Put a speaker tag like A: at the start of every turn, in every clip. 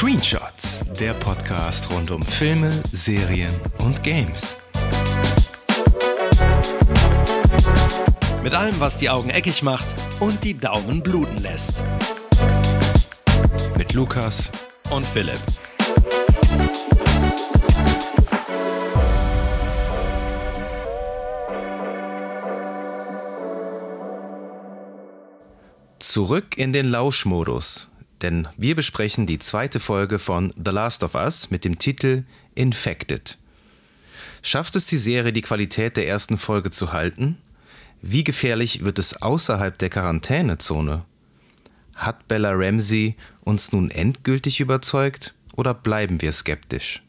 A: Screenshots, der Podcast rund um Filme, Serien und Games. Mit allem, was die Augen eckig macht und die Daumen bluten lässt. Mit Lukas und Philipp. Zurück in den Lauschmodus, denn wir besprechen die zweite Folge von The Last of Us mit dem Titel Infected. Schafft es die Serie, die Qualität der ersten Folge zu halten? Wie gefährlich wird es außerhalb der Quarantänezone? Hat Bella Ramsey uns nun endgültig überzeugt oder bleiben wir skeptisch?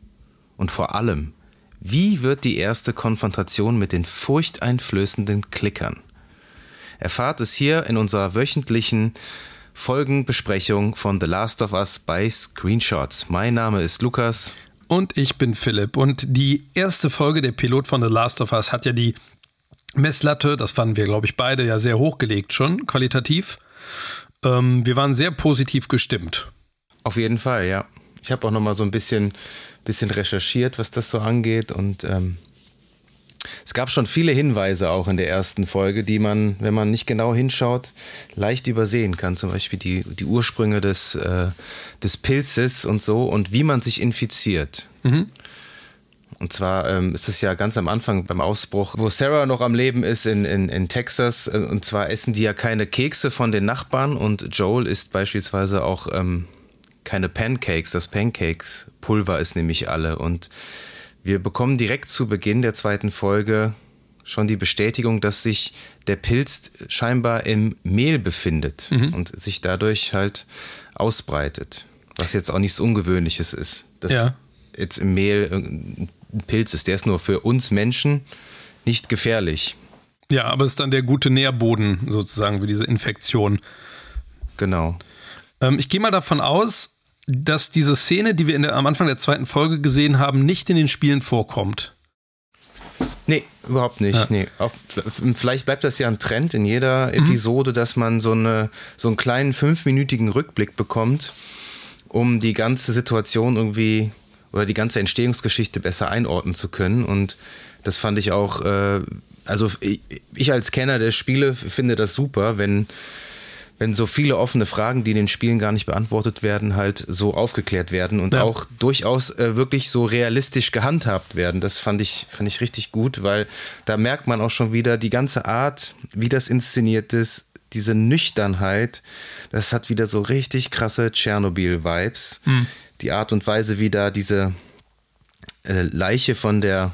A: Und vor allem, wie wird die erste Konfrontation mit den furchteinflößenden Klickern? Erfahrt es hier in unserer wöchentlichen Folgenbesprechung von The Last of Us bei Screenshots. Mein Name ist Lukas.
B: Und ich bin Philipp. Und die erste Folge der Pilot von The Last of Us hat ja die Messlatte, das fanden wir, glaube ich, beide ja sehr hochgelegt schon, qualitativ. Ähm, wir waren sehr positiv gestimmt.
A: Auf jeden Fall, ja. Ich habe auch noch mal so ein bisschen, bisschen recherchiert, was das so angeht und ähm, es gab schon viele Hinweise auch in der ersten Folge, die man, wenn man nicht genau hinschaut, leicht übersehen kann. Zum Beispiel die, die Ursprünge des, äh, des Pilzes und so und wie man sich infiziert. Mhm. Und zwar ähm, ist es ja ganz am Anfang beim Ausbruch, wo Sarah noch am Leben ist in, in, in Texas. Äh, und zwar essen die ja keine Kekse von den Nachbarn und Joel isst beispielsweise auch ähm, keine Pancakes. Das Pancakes-Pulver ist nämlich alle. Und wir bekommen direkt zu Beginn der zweiten Folge schon die Bestätigung, dass sich der Pilz scheinbar im Mehl befindet mhm. und sich dadurch halt ausbreitet. Was jetzt auch nichts Ungewöhnliches ist. Dass ja. jetzt im Mehl ein Pilz ist. Der ist nur für uns Menschen nicht gefährlich.
B: Ja, aber es ist dann der gute Nährboden sozusagen für diese Infektion.
A: Genau.
B: Ähm, ich gehe mal davon aus, dass diese Szene, die wir der, am Anfang der zweiten Folge gesehen haben, nicht in den Spielen vorkommt.
A: Nee, überhaupt nicht. Ja. Nee. Auf, vielleicht bleibt das ja ein Trend in jeder mhm. Episode, dass man so, eine, so einen kleinen fünfminütigen Rückblick bekommt, um die ganze Situation irgendwie oder die ganze Entstehungsgeschichte besser einordnen zu können. Und das fand ich auch, äh, also ich, ich als Kenner der Spiele finde das super, wenn wenn so viele offene Fragen, die in den Spielen gar nicht beantwortet werden, halt so aufgeklärt werden und ja. auch durchaus äh, wirklich so realistisch gehandhabt werden. Das fand ich, fand ich richtig gut, weil da merkt man auch schon wieder die ganze Art, wie das inszeniert ist, diese Nüchternheit, das hat wieder so richtig krasse Tschernobyl-Vibes. Mhm. Die Art und Weise, wie da diese äh, Leiche von der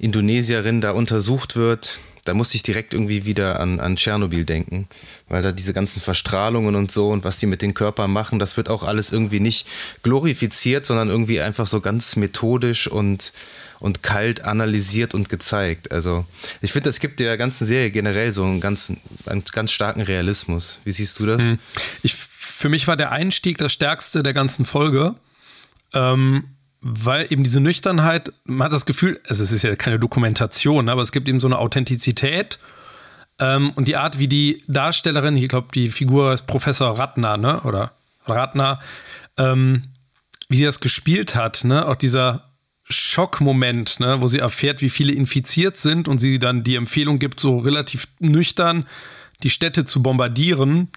A: Indonesierin da untersucht wird, da musste ich direkt irgendwie wieder an, an Tschernobyl denken, weil da diese ganzen Verstrahlungen und so und was die mit den Körpern machen, das wird auch alles irgendwie nicht glorifiziert, sondern irgendwie einfach so ganz methodisch und, und kalt analysiert und gezeigt. Also ich finde, das gibt der ganzen Serie generell so einen ganz, einen ganz starken Realismus. Wie siehst du das? Hm.
B: Ich, für mich war der Einstieg das stärkste der ganzen Folge. Ähm, weil eben diese Nüchternheit, man hat das Gefühl, also es ist ja keine Dokumentation, aber es gibt eben so eine Authentizität ähm, und die Art, wie die Darstellerin, ich glaube, die Figur ist Professor Ratner, ne? Oder Ratner, ähm, wie sie das gespielt hat, ne? Auch dieser Schockmoment, ne? wo sie erfährt, wie viele infiziert sind und sie dann die Empfehlung gibt, so relativ nüchtern die Städte zu bombardieren,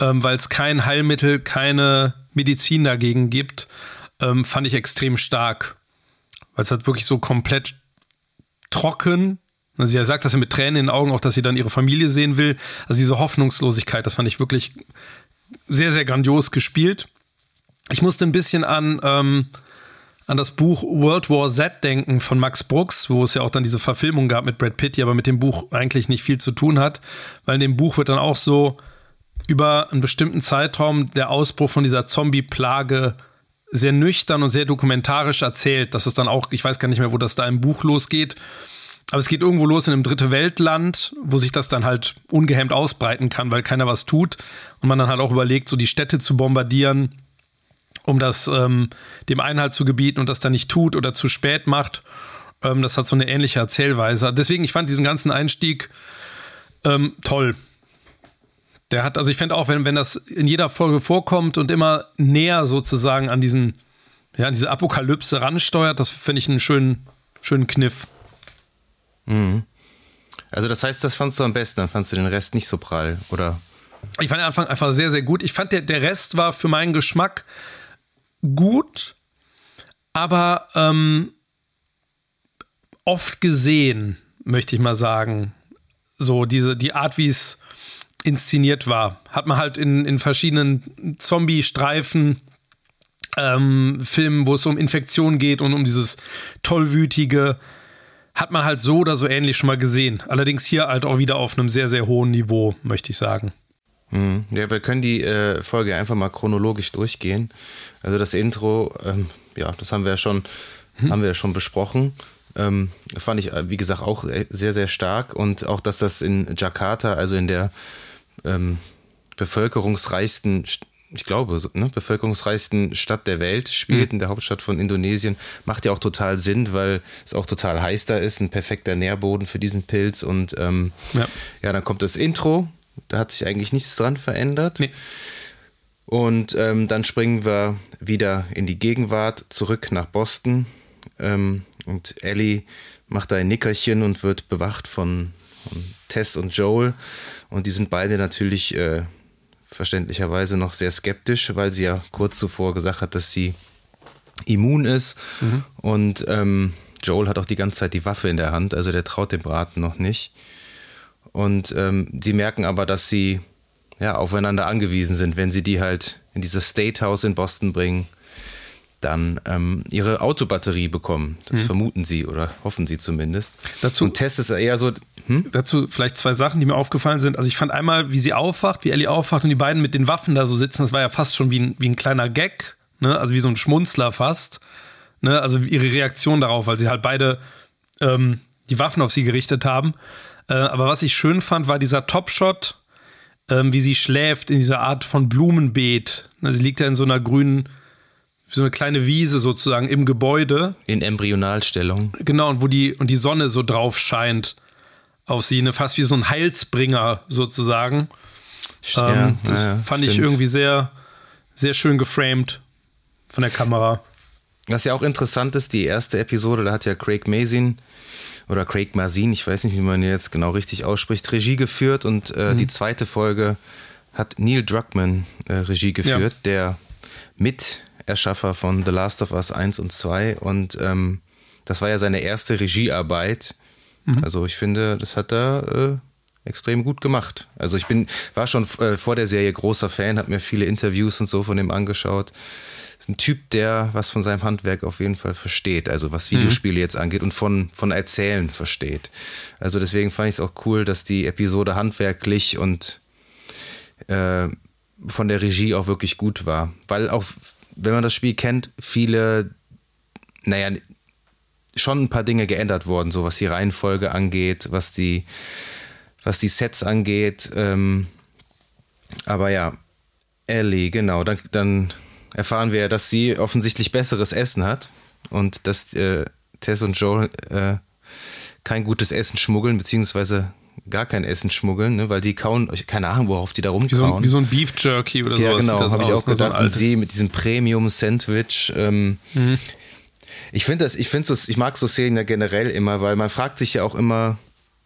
B: ähm, weil es kein Heilmittel, keine Medizin dagegen gibt ähm, fand ich extrem stark. Weil es halt wirklich so komplett trocken. Also sie sagt das ja mit Tränen in den Augen, auch dass sie dann ihre Familie sehen will. Also diese Hoffnungslosigkeit, das fand ich wirklich sehr, sehr grandios gespielt. Ich musste ein bisschen an, ähm, an das Buch World War Z denken von Max Brooks, wo es ja auch dann diese Verfilmung gab mit Brad Pitt, die aber mit dem Buch eigentlich nicht viel zu tun hat, weil in dem Buch wird dann auch so über einen bestimmten Zeitraum der Ausbruch von dieser Zombie-Plage sehr nüchtern und sehr dokumentarisch erzählt. Das ist dann auch, ich weiß gar nicht mehr, wo das da im Buch losgeht. Aber es geht irgendwo los in einem dritte Weltland, wo sich das dann halt ungehemmt ausbreiten kann, weil keiner was tut. Und man dann halt auch überlegt, so die Städte zu bombardieren, um das ähm, dem Einhalt zu gebieten und das dann nicht tut oder zu spät macht. Ähm, das hat so eine ähnliche Erzählweise. Deswegen, ich fand diesen ganzen Einstieg ähm, toll. Der hat, also ich fände auch, wenn, wenn das in jeder Folge vorkommt und immer näher sozusagen an diesen, ja, an diese Apokalypse ransteuert, das finde ich einen schönen, schönen Kniff.
A: Mhm. Also das heißt, das fandst du am besten, dann fandst du den Rest nicht so prall, oder?
B: Ich fand den Anfang einfach sehr, sehr gut. Ich fand, der, der Rest war für meinen Geschmack gut, aber ähm, oft gesehen, möchte ich mal sagen. So, diese, die Art, wie es inszeniert war. Hat man halt in, in verschiedenen Zombie-Streifen, ähm, Filmen, wo es um Infektionen geht und um dieses tollwütige, hat man halt so oder so ähnlich schon mal gesehen. Allerdings hier halt auch wieder auf einem sehr, sehr hohen Niveau, möchte ich sagen.
A: Mhm. Ja, wir können die äh, Folge einfach mal chronologisch durchgehen. Also das Intro, ähm, ja, das haben wir ja schon, hm. haben wir ja schon besprochen. Ähm, fand ich, äh, wie gesagt, auch äh, sehr, sehr stark. Und auch, dass das in Jakarta, also in der ähm, bevölkerungsreichsten, ich glaube, ne, bevölkerungsreichsten Stadt der Welt spielt, mhm. in der Hauptstadt von Indonesien, macht ja auch total Sinn, weil es auch total heiß da ist, ein perfekter Nährboden für diesen Pilz. Und ähm, ja. ja, dann kommt das Intro, da hat sich eigentlich nichts dran verändert. Nee. Und ähm, dann springen wir wieder in die Gegenwart, zurück nach Boston. Ähm, und Ellie macht da ein Nickerchen und wird bewacht von, von Tess und Joel. Und die sind beide natürlich äh, verständlicherweise noch sehr skeptisch, weil sie ja kurz zuvor gesagt hat, dass sie immun ist. Mhm. Und ähm, Joel hat auch die ganze Zeit die Waffe in der Hand, also der traut dem Braten noch nicht. Und ähm, die merken aber, dass sie ja, aufeinander angewiesen sind, wenn sie die halt in dieses State House in Boston bringen dann ähm, ihre Autobatterie bekommen. Das mhm. vermuten sie oder hoffen sie zumindest.
B: Dazu, Und Test ist eher so. Hm? Dazu vielleicht zwei Sachen, die mir aufgefallen sind. Also ich fand einmal, wie sie aufwacht, wie Ellie aufwacht und die beiden mit den Waffen da so sitzen, das war ja fast schon wie ein, wie ein kleiner Gag, ne? also wie so ein Schmunzler fast. Ne? Also ihre Reaktion darauf, weil sie halt beide ähm, die Waffen auf sie gerichtet haben. Äh, aber was ich schön fand, war dieser Topshot, ähm, wie sie schläft in dieser Art von Blumenbeet. Ne? Sie liegt ja in so einer grünen so eine kleine Wiese sozusagen im Gebäude.
A: In Embryonalstellung.
B: Genau, und wo die, und die Sonne so drauf scheint auf sie, ne, fast wie so ein Heilsbringer sozusagen. Ja, ähm, das ja, fand stimmt. ich irgendwie sehr, sehr schön geframed von der Kamera.
A: Was ja auch interessant ist, die erste Episode, da hat ja Craig Mazin oder Craig Mazin, ich weiß nicht, wie man ihn jetzt genau richtig ausspricht, Regie geführt und äh, mhm. die zweite Folge hat Neil Druckmann äh, Regie geführt, ja. der mit Erschaffer von The Last of Us 1 und 2 und ähm, das war ja seine erste Regiearbeit. Mhm. Also ich finde, das hat er äh, extrem gut gemacht. Also ich bin, war schon äh, vor der Serie großer Fan, habe mir viele Interviews und so von ihm angeschaut. Ist ein Typ, der was von seinem Handwerk auf jeden Fall versteht, also was mhm. Videospiele mhm. jetzt angeht und von, von Erzählen versteht. Also deswegen fand ich es auch cool, dass die Episode handwerklich und äh, von der Regie auch wirklich gut war. Weil auch wenn man das Spiel kennt, viele, naja, schon ein paar Dinge geändert worden, so was die Reihenfolge angeht, was die, was die Sets angeht. Ähm, aber ja, Ellie, genau, dann, dann erfahren wir, dass sie offensichtlich besseres Essen hat und dass äh, Tess und Joel äh, kein gutes Essen schmuggeln, beziehungsweise gar kein Essen schmuggeln, ne? weil die kauen, keine Ahnung, worauf die da rumkauen. Wie
B: so, ein, wie so ein Beef Jerky oder ja,
A: so. Ja, genau, habe ich auch ne? gedacht. So und sie mit diesem Premium-Sandwich. Ähm, mhm. Ich finde das, ich finde so, ich mag so Szenen ja generell immer, weil man fragt sich ja auch immer,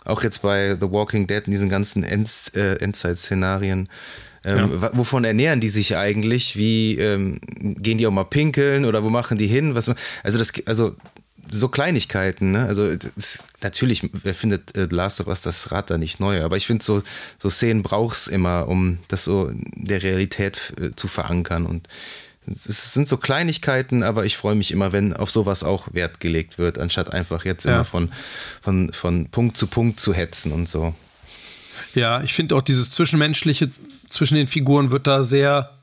A: auch jetzt bei The Walking Dead in diesen ganzen End, äh, Endzeit-Szenarien, ähm, ja. Wovon ernähren die sich eigentlich? Wie ähm, gehen die auch mal pinkeln oder wo machen die hin? Was, also das, also so Kleinigkeiten, ne? Also das, natürlich, wer findet äh, Last of Us das Rad da nicht neu, aber ich finde so, so Szenen brauchst immer, um das so der Realität äh, zu verankern und es sind so Kleinigkeiten, aber ich freue mich immer, wenn auf sowas auch Wert gelegt wird, anstatt einfach jetzt ja. immer von, von, von Punkt zu Punkt zu hetzen und so.
B: Ja, ich finde auch dieses Zwischenmenschliche zwischen den Figuren wird da sehr,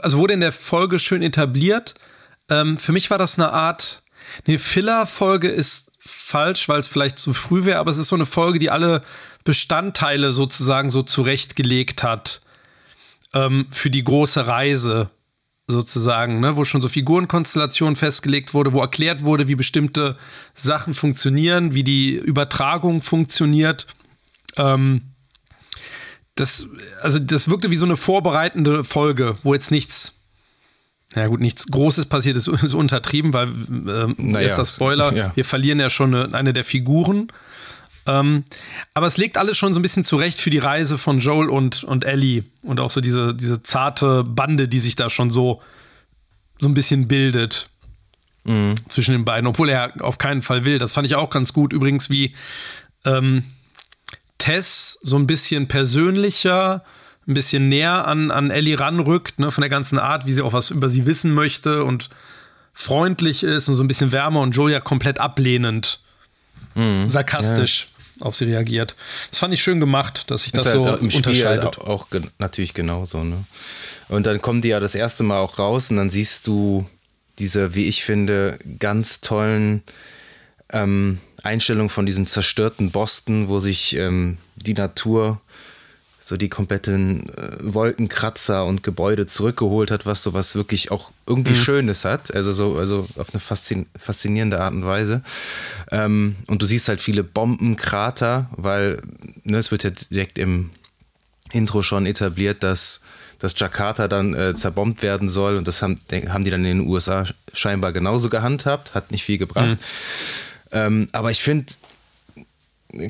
B: also wurde in der Folge schön etabliert. Ähm, für mich war das eine Art, eine Filler-Folge ist falsch, weil es vielleicht zu früh wäre, aber es ist so eine Folge, die alle Bestandteile sozusagen so zurechtgelegt hat ähm, für die große Reise sozusagen, ne? wo schon so Figurenkonstellationen festgelegt wurde, wo erklärt wurde, wie bestimmte Sachen funktionieren, wie die Übertragung funktioniert. Ähm, das, also das wirkte wie so eine vorbereitende Folge, wo jetzt nichts, ja gut, nichts Großes passiert ist, ist untertrieben, weil äh, naja, das Spoiler, ja. wir verlieren ja schon eine, eine der Figuren. Ähm, aber es legt alles schon so ein bisschen zurecht für die Reise von Joel und, und Ellie und auch so diese, diese zarte Bande, die sich da schon so, so ein bisschen bildet mhm. zwischen den beiden, obwohl er auf keinen Fall will. Das fand ich auch ganz gut. Übrigens, wie ähm, Tess so ein bisschen persönlicher, ein bisschen näher an, an Ellie ranrückt, ne, von der ganzen Art, wie sie auch was über sie wissen möchte und freundlich ist und so ein bisschen wärmer und Joel ja komplett ablehnend, mhm. sarkastisch. Auf sie reagiert. Das fand ich schön gemacht, dass sich das, das so halt im unterscheidet.
A: Spiel auch, auch natürlich genauso. Ne? Und dann kommen die ja das erste Mal auch raus und dann siehst du diese, wie ich finde, ganz tollen ähm, Einstellung von diesem zerstörten Boston, wo sich ähm, die Natur so die kompletten äh, Wolkenkratzer und Gebäude zurückgeholt hat, was so was wirklich auch irgendwie mhm. Schönes hat, also so also auf eine faszin faszinierende Art und Weise. Ähm, und du siehst halt viele Bombenkrater, weil ne, es wird ja direkt im Intro schon etabliert, dass dass Jakarta dann äh, zerbombt werden soll und das haben, haben die dann in den USA scheinbar genauso gehandhabt, hat nicht viel gebracht. Mhm. Ähm, aber ich finde,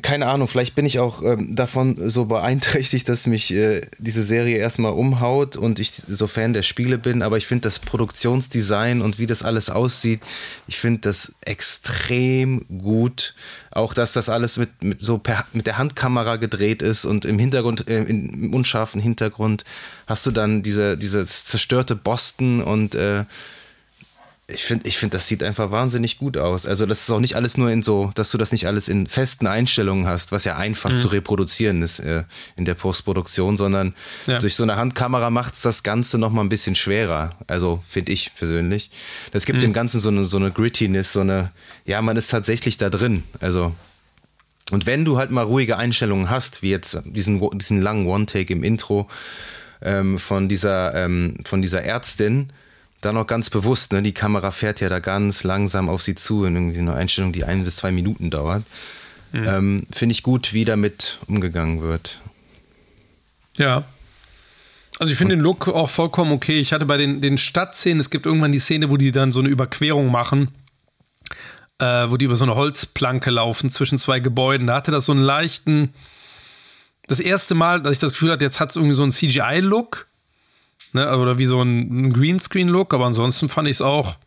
A: keine Ahnung, vielleicht bin ich auch ähm, davon so beeinträchtigt, dass mich äh, diese Serie erstmal umhaut und ich so Fan der Spiele bin, aber ich finde das Produktionsdesign und wie das alles aussieht, ich finde das extrem gut. Auch dass das alles mit, mit so per, mit der Handkamera gedreht ist und im Hintergrund, äh, im unscharfen Hintergrund hast du dann diese, dieses zerstörte Boston und äh, ich finde, ich find, das sieht einfach wahnsinnig gut aus. Also, das ist auch nicht alles nur in so, dass du das nicht alles in festen Einstellungen hast, was ja einfach mhm. zu reproduzieren ist äh, in der Postproduktion, sondern ja. durch so eine Handkamera macht es das Ganze nochmal ein bisschen schwerer. Also, finde ich persönlich. Das gibt mhm. dem Ganzen so eine, so eine Grittiness, so eine, ja, man ist tatsächlich da drin. Also, und wenn du halt mal ruhige Einstellungen hast, wie jetzt diesen, diesen langen One-Take im Intro ähm, von, dieser, ähm, von dieser Ärztin, dann noch ganz bewusst, ne? die Kamera fährt ja da ganz langsam auf sie zu in irgendwie eine Einstellung, die ein bis zwei Minuten dauert. Mhm. Ähm, Finde ich gut, wie damit umgegangen wird.
B: Ja. Also ich finde den Look auch vollkommen okay. Ich hatte bei den, den Stadtszenen, es gibt irgendwann die Szene, wo die dann so eine Überquerung machen, äh, wo die über so eine Holzplanke laufen zwischen zwei Gebäuden. Da hatte das so einen leichten, das erste Mal, dass ich das Gefühl hatte, jetzt hat es irgendwie so einen CGI-Look Ne? Oder wie so ein Greenscreen-Look, aber ansonsten fand ich es auch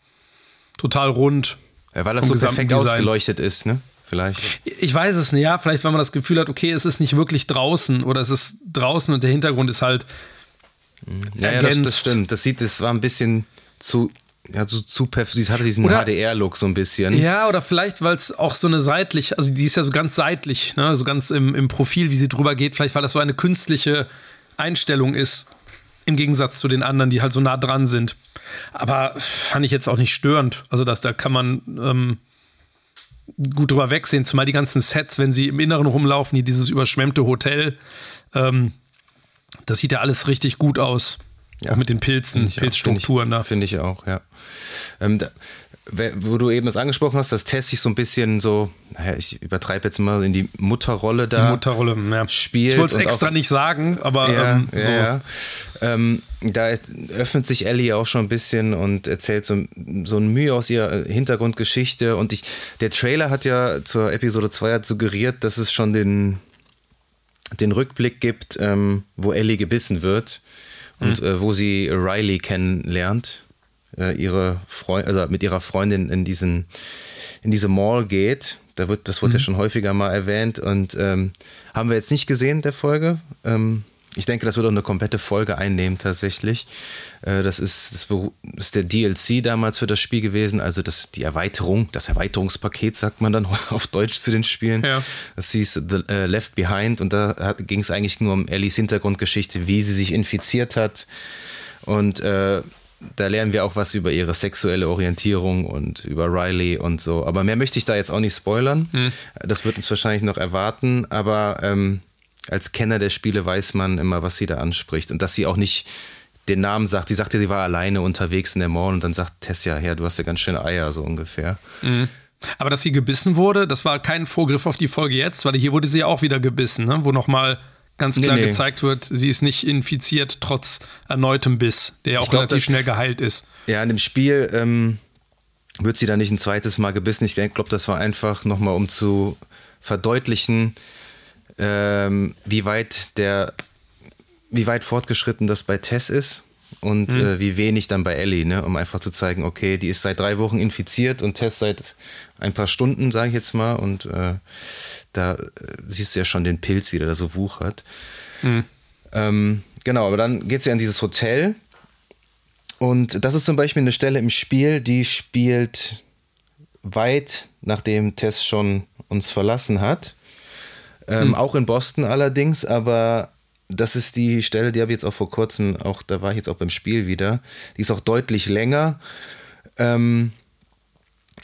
B: total rund.
A: Ja, weil das so perfekt Design. ausgeleuchtet ist, ne? Vielleicht.
B: Ich weiß es nicht, ja. Vielleicht, weil man das Gefühl hat, okay, es ist nicht wirklich draußen oder es ist draußen und der Hintergrund ist halt.
A: Mhm. Ja, ja das, das, stimmt. Das sieht, es war ein bisschen zu ja, so zu perfekt. hatte diesen HDR-Look so ein bisschen.
B: Ja, oder vielleicht, weil es auch so eine seitlich, also die ist ja so ganz seitlich, ne, so ganz im, im Profil, wie sie drüber geht. Vielleicht, weil das so eine künstliche Einstellung ist. Im Gegensatz zu den anderen, die halt so nah dran sind. Aber fand ich jetzt auch nicht störend. Also das, da kann man ähm, gut drüber wegsehen, zumal die ganzen Sets, wenn sie im Inneren rumlaufen, wie dieses überschwemmte Hotel, ähm, das sieht ja alles richtig gut aus. Ja, auch mit den Pilzen, Pilzstrukturen
A: da. Finde ich auch, ja. Ähm, da, wo du eben das angesprochen hast, dass Tess sich so ein bisschen so, naja, ich übertreibe jetzt mal in die Mutterrolle da.
B: Die Mutterrolle, ja.
A: Spielt.
B: Ich wollte es extra auch, nicht sagen, aber ja, ähm,
A: so. ja, ähm, da öffnet sich Ellie auch schon ein bisschen und erzählt so, so ein Mühe aus ihrer Hintergrundgeschichte. Und ich, der Trailer hat ja zur Episode 2 suggeriert, dass es schon den, den Rückblick gibt, ähm, wo Ellie gebissen wird und mhm. äh, wo sie Riley kennenlernt ihre Freund, also mit ihrer Freundin in diesen in diese Mall geht. Da wird, das wurde mhm. ja schon häufiger mal erwähnt und ähm, haben wir jetzt nicht gesehen der Folge. Ähm, ich denke, das wird auch eine komplette Folge einnehmen tatsächlich. Äh, das, ist, das ist der DLC damals für das Spiel gewesen, also das, die Erweiterung, das Erweiterungspaket, sagt man dann auf Deutsch zu den Spielen. Ja. Das hieß The uh, Left Behind und da ging es eigentlich nur um Ellies Hintergrundgeschichte, wie sie sich infiziert hat. Und äh, da lernen wir auch was über ihre sexuelle Orientierung und über Riley und so. Aber mehr möchte ich da jetzt auch nicht spoilern. Hm. Das wird uns wahrscheinlich noch erwarten, aber ähm, als Kenner der Spiele weiß man immer, was sie da anspricht und dass sie auch nicht den Namen sagt. Sie sagte, sie war alleine unterwegs in der Mall und dann sagt Tessia, ja, du hast ja ganz schöne Eier, so ungefähr.
B: Mhm. Aber dass sie gebissen wurde, das war kein Vorgriff auf die Folge jetzt, weil hier wurde sie ja auch wieder gebissen, ne? wo nochmal ganz klar nee, nee. gezeigt wird, sie ist nicht infiziert, trotz erneutem Biss, der ja auch glaub, relativ das, schnell geheilt ist.
A: Ja, in dem Spiel ähm, wird sie dann nicht ein zweites Mal gebissen. Ich glaube, das war einfach nochmal, um zu verdeutlichen, ähm, wie weit der, wie weit fortgeschritten das bei Tess ist und mhm. äh, wie wenig dann bei Ellie, ne? um einfach zu zeigen, okay, die ist seit drei Wochen infiziert und Tess seit ein paar Stunden, sage ich jetzt mal, und äh, da äh, siehst du ja schon den Pilz, wie der da so wuchert. Mhm. Ähm, genau, aber dann geht sie an dieses Hotel und das ist zum Beispiel eine Stelle im Spiel, die spielt weit nachdem Tess schon uns verlassen hat. Ähm, mhm. Auch in Boston allerdings, aber das ist die Stelle, die habe ich jetzt auch vor kurzem, auch da war ich jetzt auch beim Spiel wieder. Die ist auch deutlich länger, ähm,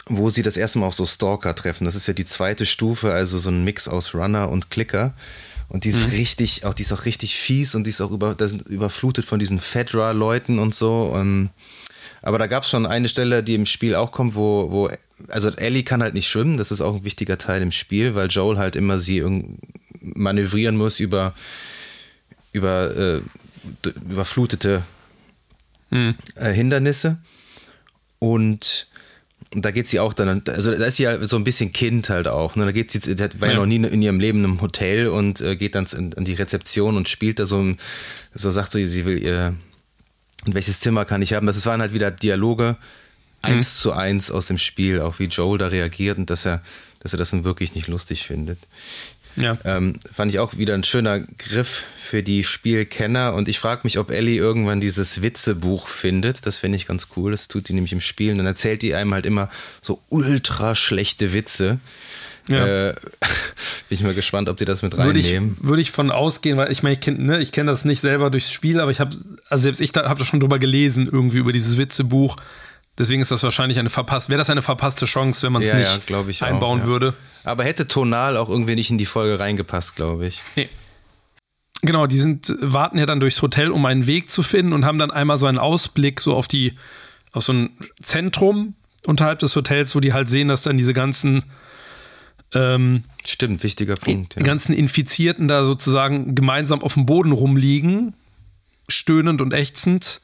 A: wo sie das erste Mal auf so Stalker treffen. Das ist ja die zweite Stufe, also so ein Mix aus Runner und Clicker. Und die ist mhm. richtig, auch die ist auch richtig fies und die ist auch über, überflutet von diesen Fedra-Leuten und so. Und, aber da gab es schon eine Stelle, die im Spiel auch kommt, wo, wo, also Ellie kann halt nicht schwimmen, das ist auch ein wichtiger Teil im Spiel, weil Joel halt immer sie manövrieren muss über über äh, überflutete hm. äh, Hindernisse. Und da geht sie auch dann, also da ist sie ja so ein bisschen Kind halt auch. Ne? Da geht sie, die war ja. ja noch nie in ihrem Leben im Hotel und äh, geht dann an die Rezeption und spielt da so, so sagt sie, sie will ihr, in welches Zimmer kann ich haben. Das waren halt wieder Dialoge, eins mhm. zu eins aus dem Spiel, auch wie Joel da reagiert und dass er, dass er das dann wirklich nicht lustig findet. Ja. Ähm, fand ich auch wieder ein schöner Griff für die Spielkenner. Und ich frage mich, ob Ellie irgendwann dieses Witzebuch findet. Das finde ich ganz cool. Das tut die nämlich im Spiel. Und dann erzählt die einem halt immer so ultra schlechte Witze. Ja. Äh, bin ich mal gespannt, ob die das mit reinnehmen.
B: Würde ich, würde ich von ausgehen, weil ich meine, ich kenne ne, kenn das nicht selber durchs Spiel, aber ich habe, also selbst ich habe da schon drüber gelesen, irgendwie über dieses Witzebuch. Deswegen ist das wahrscheinlich eine verpasste, wäre das eine verpasste Chance, wenn man es ja, nicht ja, einbauen auch, ja. würde.
A: Aber hätte tonal auch irgendwie nicht in die Folge reingepasst, glaube ich. Nee.
B: Genau, die sind, warten ja dann durchs Hotel, um einen Weg zu finden und haben dann einmal so einen Ausblick so auf die, auf so ein Zentrum unterhalb des Hotels, wo die halt sehen, dass dann diese ganzen
A: ähm, Stimmt, wichtiger Punkt.
B: Ja. ganzen Infizierten da sozusagen gemeinsam auf dem Boden rumliegen, stöhnend und ächzend.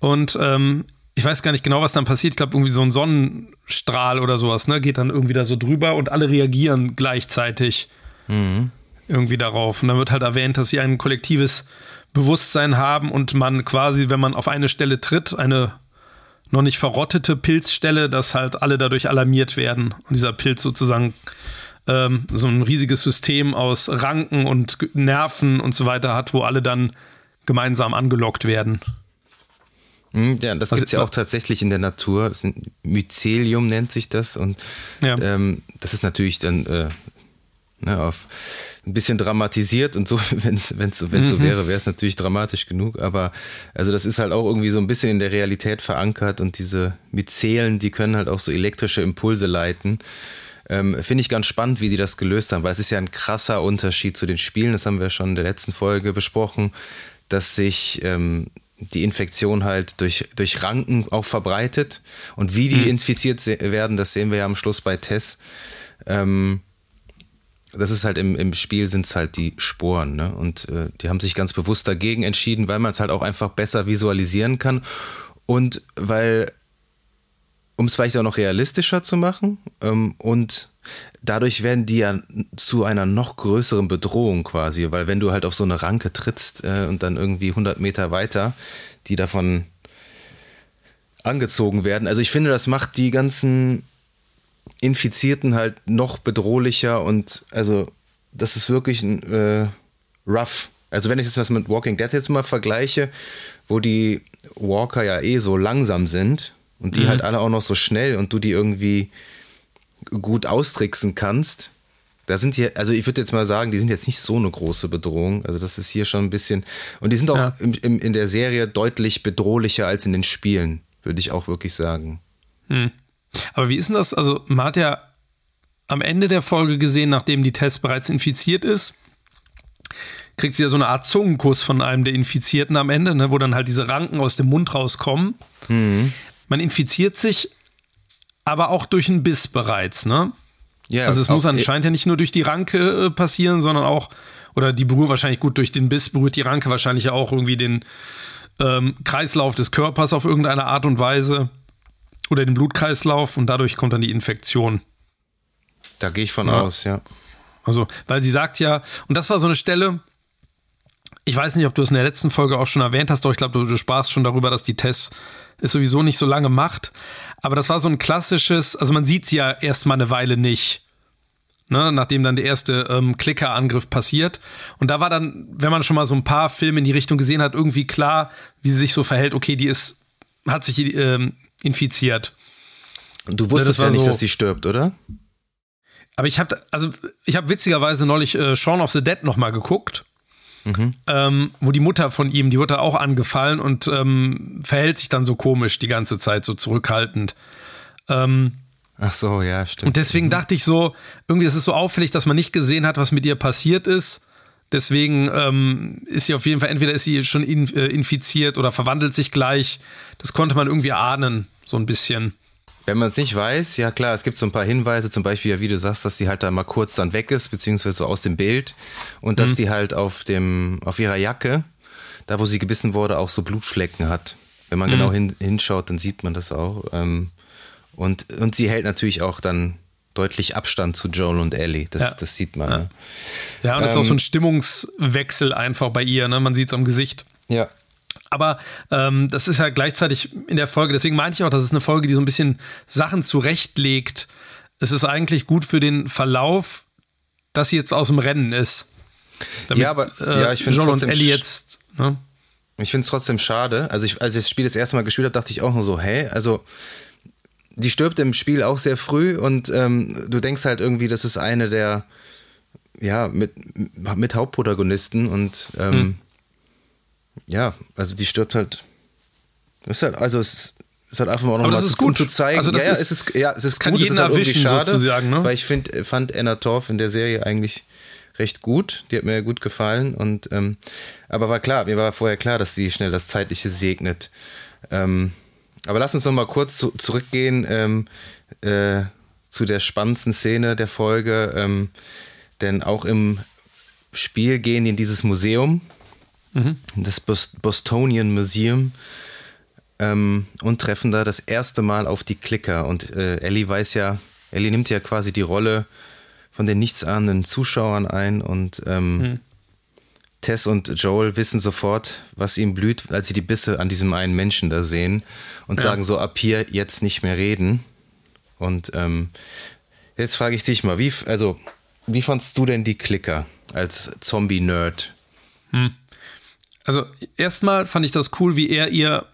B: Und ähm, ich weiß gar nicht genau, was dann passiert. Ich glaube, irgendwie so ein Sonnenstrahl oder sowas, ne, geht dann irgendwie da so drüber und alle reagieren gleichzeitig mhm. irgendwie darauf. Und dann wird halt erwähnt, dass sie ein kollektives Bewusstsein haben und man quasi, wenn man auf eine Stelle tritt, eine noch nicht verrottete Pilzstelle, dass halt alle dadurch alarmiert werden und dieser Pilz sozusagen ähm, so ein riesiges System aus Ranken und Nerven und so weiter hat, wo alle dann gemeinsam angelockt werden.
A: Hm, ja, das gibt es ja auch tatsächlich in der Natur. Das ist Mycelium nennt sich das. Und ja. ähm, das ist natürlich dann äh, ne, auf ein bisschen dramatisiert und so, wenn es so, mhm. so wäre, wäre es natürlich dramatisch genug. Aber also das ist halt auch irgendwie so ein bisschen in der Realität verankert und diese Myzelen, die können halt auch so elektrische Impulse leiten. Ähm, Finde ich ganz spannend, wie die das gelöst haben, weil es ist ja ein krasser Unterschied zu den Spielen, das haben wir schon in der letzten Folge besprochen, dass sich ähm, die Infektion halt durch, durch Ranken auch verbreitet. Und wie die mhm. infiziert werden, das sehen wir ja am Schluss bei Tess. Ähm, das ist halt im, im Spiel sind es halt die Sporen, ne? Und äh, die haben sich ganz bewusst dagegen entschieden, weil man es halt auch einfach besser visualisieren kann. Und weil, um es vielleicht auch noch realistischer zu machen, ähm, und dadurch werden die ja zu einer noch größeren Bedrohung quasi, weil wenn du halt auf so eine Ranke trittst äh, und dann irgendwie 100 Meter weiter, die davon angezogen werden. Also ich finde, das macht die ganzen Infizierten halt noch bedrohlicher und also das ist wirklich ein äh, rough. Also wenn ich das mit Walking Dead jetzt mal vergleiche, wo die Walker ja eh so langsam sind und die mhm. halt alle auch noch so schnell und du die irgendwie gut austricksen kannst, da sind hier, also ich würde jetzt mal sagen, die sind jetzt nicht so eine große Bedrohung. Also das ist hier schon ein bisschen, und die sind auch ja. im, im, in der Serie deutlich bedrohlicher als in den Spielen, würde ich auch wirklich sagen.
B: Hm. Aber wie ist denn das? Also man hat ja am Ende der Folge gesehen, nachdem die Test bereits infiziert ist, kriegt sie ja so eine Art Zungenkuss von einem der Infizierten am Ende, ne, wo dann halt diese Ranken aus dem Mund rauskommen. Mhm. Man infiziert sich aber auch durch einen Biss bereits, ne? Ja, also es muss anscheinend ja nicht nur durch die Ranke äh, passieren, sondern auch oder die berührt wahrscheinlich gut durch den Biss, berührt die Ranke wahrscheinlich auch irgendwie den ähm, Kreislauf des Körpers auf irgendeine Art und Weise oder den Blutkreislauf und dadurch kommt dann die Infektion.
A: Da gehe ich von ja. aus, ja.
B: Also, weil sie sagt ja, und das war so eine Stelle, ich weiß nicht, ob du es in der letzten Folge auch schon erwähnt hast, doch ich glaube, du, du sprachst schon darüber, dass die Tess es sowieso nicht so lange macht. Aber das war so ein klassisches, also man sieht sie ja erstmal eine Weile nicht. Ne, nachdem dann der erste ähm, Klicker-Angriff passiert. Und da war dann, wenn man schon mal so ein paar Filme in die Richtung gesehen hat, irgendwie klar, wie sie sich so verhält. Okay, die ist, hat sich ähm, infiziert.
A: Du wusstest ja, ja nicht, so, dass sie stirbt, oder?
B: Aber ich habe, also ich habe witzigerweise neulich äh, Shaun of the Dead noch mal geguckt. Mhm. Ähm, wo die Mutter von ihm, die wurde auch angefallen und ähm, verhält sich dann so komisch die ganze Zeit, so zurückhaltend. Ähm,
A: Ach so, ja, stimmt.
B: Und deswegen mhm. dachte ich so, irgendwie ist es so auffällig, dass man nicht gesehen hat, was mit ihr passiert ist. Deswegen ähm, ist sie auf jeden Fall, entweder ist sie schon äh, infiziert oder verwandelt sich gleich. Das konnte man irgendwie ahnen, so ein bisschen.
A: Wenn man es nicht weiß, ja klar, es gibt so ein paar Hinweise, zum Beispiel, ja, wie du sagst, dass die halt da mal kurz dann weg ist, beziehungsweise so aus dem Bild und dass mhm. die halt auf dem, auf ihrer Jacke, da wo sie gebissen wurde, auch so Blutflecken hat. Wenn man mhm. genau hin, hinschaut, dann sieht man das auch. Ähm, und, und sie hält natürlich auch dann deutlich Abstand zu Joel und Ellie. Das, ja. das sieht man.
B: Ja,
A: ne?
B: ja und es ähm, ist auch so ein ähm, Stimmungswechsel einfach bei ihr, ne? Man sieht es am Gesicht.
A: Ja.
B: Aber ähm, das ist ja gleichzeitig in der Folge, deswegen meinte ich auch, das ist eine Folge, die so ein bisschen Sachen zurechtlegt. Es ist eigentlich gut für den Verlauf, dass sie jetzt aus dem Rennen ist.
A: Damit, ja, aber äh, ja, ich finde
B: und Ellie jetzt. Ne?
A: Ich finde es trotzdem schade. Also, ich, als ich das Spiel das erste Mal gespielt habe, dachte ich auch nur so, hä? Also, die stirbt im Spiel auch sehr früh und ähm, du denkst halt irgendwie, das ist eine der, ja, mit, mit Hauptprotagonisten und ähm, hm ja, also die stirbt halt. Ist halt, also es ist halt einfach mal nochmal zu, um zu zeigen.
B: Also das
A: ja,
B: ist,
A: es ist, ja, es ist
B: kann
A: gut,
B: jeden
A: es ist halt
B: erwischen, schade, sozusagen, ne?
A: weil ich find, fand Anna Torf in der Serie eigentlich recht gut. Die hat mir gut gefallen und ähm, aber war klar, mir war vorher klar, dass sie schnell das Zeitliche segnet. Ähm, aber lass uns noch mal kurz zu, zurückgehen ähm, äh, zu der spannendsten Szene der Folge, ähm, denn auch im Spiel gehen die in dieses Museum mhm. das Bostonian Museum ähm, und treffen da das erste Mal auf die Klicker. Und äh, Ellie weiß ja, Ellie nimmt ja quasi die Rolle von den nichtsahnenden Zuschauern ein und ähm, mhm. Tess und Joel wissen sofort, was ihm blüht, als sie die Bisse an diesem einen Menschen da sehen und ja. sagen so, ab hier jetzt nicht mehr reden. Und ähm, jetzt frage ich dich mal, wie, also, wie fandst du denn die Klicker als Zombie-Nerd?
B: Hm. Also erstmal fand ich das cool, wie er ihr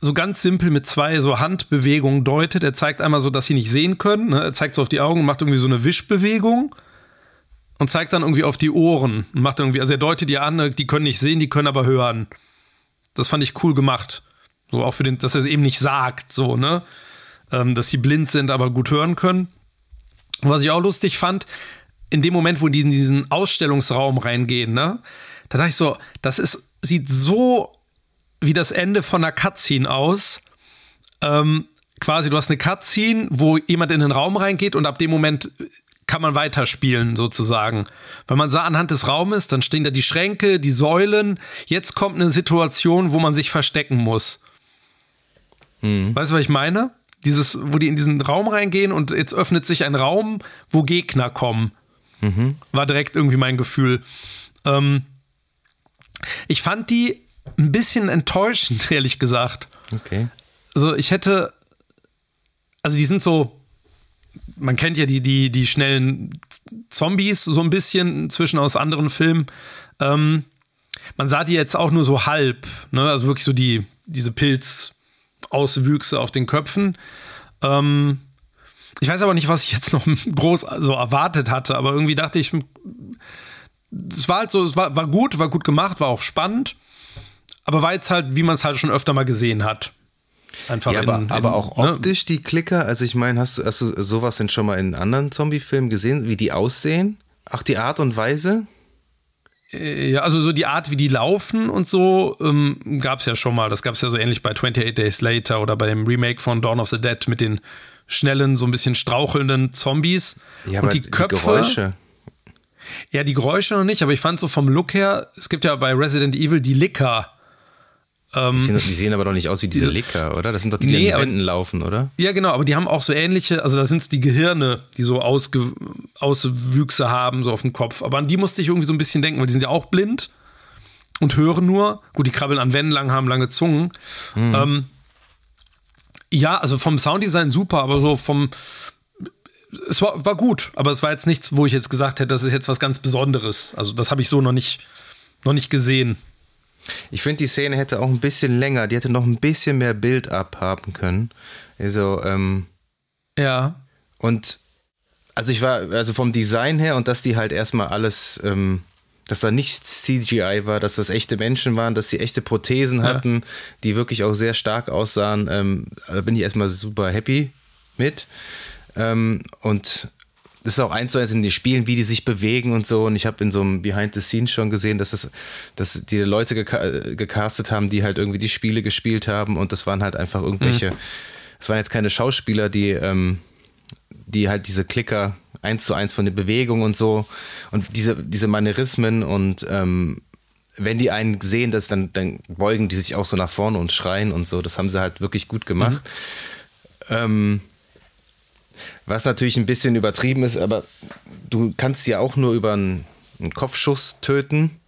B: so ganz simpel mit zwei so Handbewegungen deutet. Er zeigt einmal so, dass sie nicht sehen können. Ne? Er zeigt so auf die Augen, macht irgendwie so eine Wischbewegung und zeigt dann irgendwie auf die Ohren und macht irgendwie, also er deutet ihr an, ne, die können nicht sehen, die können aber hören. Das fand ich cool gemacht. So auch für den, dass er es eben nicht sagt, so, ne? Ähm, dass sie blind sind, aber gut hören können. Und was ich auch lustig fand, in dem Moment, wo die in diesen Ausstellungsraum reingehen, ne? Da dachte ich so, das ist sieht so wie das Ende von einer Cutscene aus. Ähm, quasi, du hast eine Cutscene, wo jemand in den Raum reingeht und ab dem Moment kann man weiterspielen, sozusagen. Wenn man sah anhand des Raumes, dann stehen da die Schränke, die Säulen. Jetzt kommt eine Situation, wo man sich verstecken muss. Hm. Weißt du, was ich meine? Dieses, wo die in diesen Raum reingehen und jetzt öffnet sich ein Raum, wo Gegner kommen. Mhm. War direkt irgendwie mein Gefühl. Ähm, ich fand die ein bisschen enttäuschend, ehrlich gesagt.
A: Okay.
B: Also ich hätte, also die sind so, man kennt ja die, die, die schnellen Zombies so ein bisschen zwischen aus anderen Filmen. Ähm, man sah die jetzt auch nur so halb, ne? also wirklich so die, diese Pilzauswüchse auf den Köpfen. Ähm, ich weiß aber nicht, was ich jetzt noch groß so erwartet hatte, aber irgendwie dachte ich, es war halt so, es war, war gut, war gut gemacht, war auch spannend, aber war jetzt halt, wie man es halt schon öfter mal gesehen hat.
A: Einfach ja, aber, in, aber auch ne? optisch die Klicker, also ich meine, hast du, hast du sowas denn schon mal in anderen Zombie-Filmen gesehen, wie die aussehen? Ach, die Art und Weise?
B: Äh, ja, also so die Art, wie die laufen und so, ähm, gab es ja schon mal. Das gab es ja so ähnlich bei 28 Days Later oder bei dem Remake von Dawn of the Dead mit den schnellen, so ein bisschen strauchelnden Zombies.
A: Ja, und die, die Köpfe. Geräusche.
B: Ja, die Geräusche noch nicht, aber ich fand so vom Look her, es gibt ja bei Resident Evil die Licker.
A: Ähm, die, sehen, die, sehen, aber doch nicht aus wie diese Licker, oder? Das sind doch die, die nee, in den Wänden laufen, oder?
B: Ja, genau, aber die haben auch so ähnliche, also da sind es die Gehirne, die so Ausge Auswüchse haben, so auf dem Kopf. Aber an die musste ich irgendwie so ein bisschen denken, weil die sind ja auch blind und hören nur. Gut, die krabbeln an Wänden lang, haben lange Zungen. Mhm. Ähm, ja, also vom Sounddesign super, aber so vom. Es war, war gut, aber es war jetzt nichts, wo ich jetzt gesagt hätte, das ist jetzt was ganz Besonderes. Also, das habe ich so noch nicht, noch nicht gesehen.
A: Ich finde, die Szene hätte auch ein bisschen länger, die hätte noch ein bisschen mehr Bild abhaben können. Also, ähm,
B: Ja.
A: Und also ich war, also vom Design her und dass die halt erstmal alles ähm, dass da nicht CGI war, dass das echte Menschen waren, dass sie echte Prothesen hatten, ja. die wirklich auch sehr stark aussahen. Ähm, da bin ich erstmal super happy mit. Ähm, und das ist auch eins zu eins in den Spielen, wie die sich bewegen und so. Und ich habe in so einem Behind the Scenes schon gesehen, dass es, dass die Leute geka gecastet haben, die halt irgendwie die Spiele gespielt haben. Und das waren halt einfach irgendwelche, mhm. das waren jetzt keine Schauspieler, die, ähm, die halt diese Klicker eins zu eins von der Bewegung und so und diese, diese Manierismen und ähm, wenn die einen sehen, das, dann, dann beugen die sich auch so nach vorne und schreien und so. Das haben sie halt wirklich gut gemacht. Mhm. Ähm, was natürlich ein bisschen übertrieben ist, aber du kannst ja auch nur über einen, einen Kopfschuss töten